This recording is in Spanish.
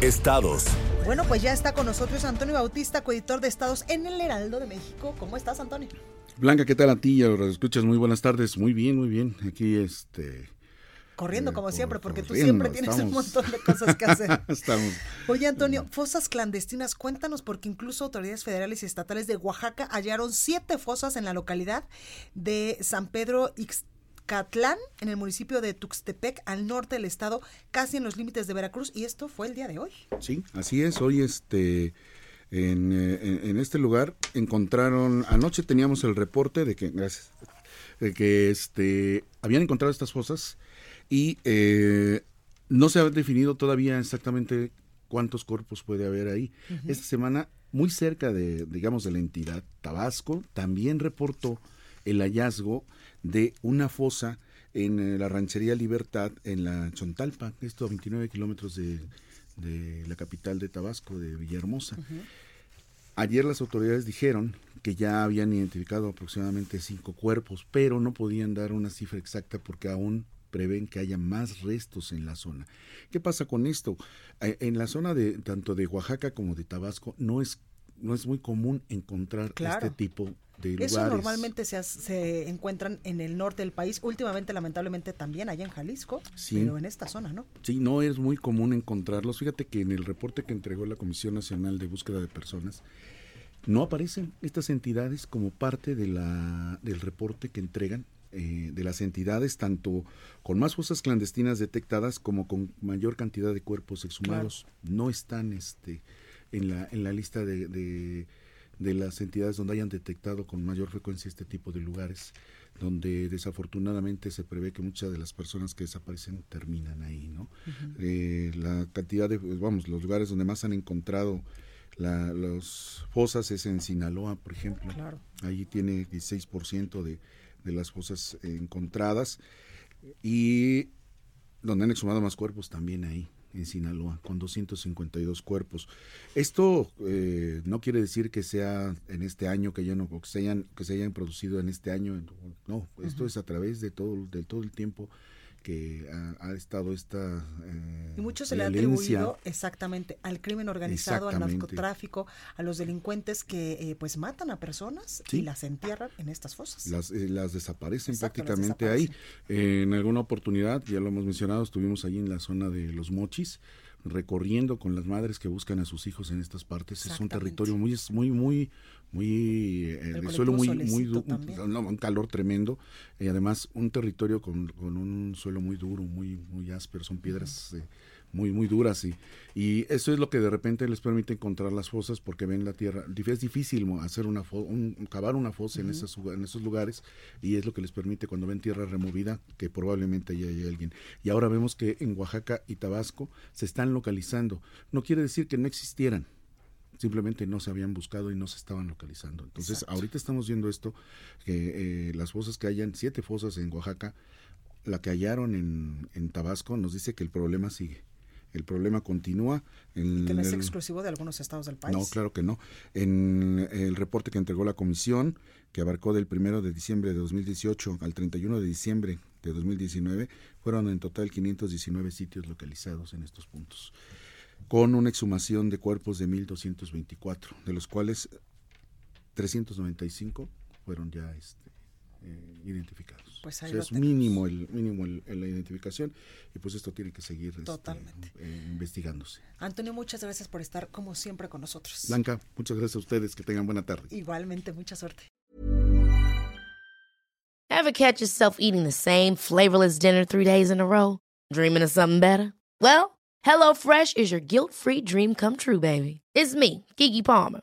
Estados. Bueno, pues ya está con nosotros Antonio Bautista, coeditor de Estados en el Heraldo de México. ¿Cómo estás, Antonio? Blanca, ¿qué tal a ti? Escuchas muy buenas tardes. Muy bien, muy bien. Aquí, este. Corriendo eh, como siempre, porque tú siempre tienes un montón de cosas que hacer. Estamos. Oye, Antonio, fosas clandestinas, cuéntanos, porque incluso autoridades federales y estatales de Oaxaca hallaron siete fosas en la localidad de San Pedro Ixcatlán, en el municipio de Tuxtepec, al norte del estado, casi en los límites de Veracruz, y esto fue el día de hoy. Sí, así es. Hoy, este. En, eh, en- en este lugar encontraron. Anoche teníamos el reporte de que. Gracias. De que este. Habían encontrado estas fosas y eh, no se ha definido todavía exactamente cuántos cuerpos puede haber ahí. Esta semana, muy cerca de, digamos, de la entidad, Tabasco, también reportó el hallazgo de una fosa en eh, la ranchería Libertad, en la Chontalpa, esto a 29 kilómetros de, de la capital de Tabasco, de Villahermosa. Ayer las autoridades dijeron que ya habían identificado aproximadamente cinco cuerpos, pero no podían dar una cifra exacta porque aún prevén que haya más restos en la zona. ¿Qué pasa con esto? Eh, En la zona de tanto de Oaxaca como de Tabasco no es no es muy común encontrar Claro. este tipo de lugares. Eso normalmente se, se encuentran en el norte del país, últimamente lamentablemente también allá en Jalisco, Sí. pero en esta zona, ¿no? Sí, no es muy común encontrarlos. Fíjate que en el reporte que entregó la Comisión Nacional de Búsqueda de Personas, no aparecen estas entidades como parte de la, del reporte que entregan eh, de las entidades, tanto con más fosas clandestinas detectadas como con mayor cantidad de cuerpos exhumados. No están este, en, la, en la lista de, de, de las entidades donde hayan detectado con mayor frecuencia este tipo de lugares, donde desafortunadamente se prevé que muchas de las personas que desaparecen terminan ahí, ¿no? Eh, la cantidad de, vamos, los lugares donde más han encontrado la, los fosas es en Sinaloa, por ejemplo. Claro. Ahí tiene 16% de, de las fosas encontradas y donde han exhumado más cuerpos también ahí en Sinaloa, con 252 cuerpos. Esto eh, no quiere decir que sea en este año, que ya no, que se hayan, que se hayan producido en este año, no, esto es a través de todo, de todo el tiempo que ha, ha estado esta eh, Y mucho se le ha atribuido exactamente al crimen organizado, al narcotráfico, a los delincuentes que eh, pues matan a personas Sí. y las entierran en estas fosas. Las, eh, las desaparecen Exacto, las prácticamente ahí. En alguna oportunidad, ya lo hemos mencionado, estuvimos ahí en la zona de los mochis, recorriendo con las madres que buscan a sus hijos en estas partes. Es un territorio muy, muy, muy, muy, eh, de suelo muy, muy, Solecito du- también. no, un calor tremendo y además un territorio con, con un suelo muy duro, muy, muy áspero, son piedras eh, muy, muy duras y, y eso es lo que de repente les permite encontrar las fosas porque ven la tierra. Es difícil hacer una un, cavar una fosa en, lugar- en esos lugares y es lo que les permite cuando ven tierra removida que probablemente ya hay alguien. Y ahora vemos que en Oaxaca y Tabasco se están localizando. No quiere decir que no existieran, simplemente no se habían buscado y no se estaban localizando. Entonces, Exacto. ahorita estamos viendo esto, que eh, las fosas que hayan, siete fosas en Oaxaca, la que hallaron en, en Tabasco nos dice que el problema sigue. El problema continúa. En que no es el- exclusivo de algunos estados del país. no, claro que no. En el reporte que entregó la comisión, que abarcó del 1 de diciembre de 2018 al 31 de diciembre de 2019, fueron en total 519 sitios localizados en estos puntos, con una exhumación de cuerpos de 1.224, de los cuales 395 fueron ya este, eh, identificados. Pues ahí O sea, lo es tenemos. mínimo, el, mínimo el- el- la identificación y pues esto tiene que seguir este, Totalmente. eh, investigándose. Antonio, muchas gracias por estar como siempre con nosotros. Blanca, muchas gracias a ustedes, que tengan buena tarde. Igualmente, mucha suerte. Ever catch yourself eating the same flavorless dinner three days in a row? Dreaming of something better? Well, HelloFresh is your guilt-free dream come true, baby. It's me, Kiki Palmer.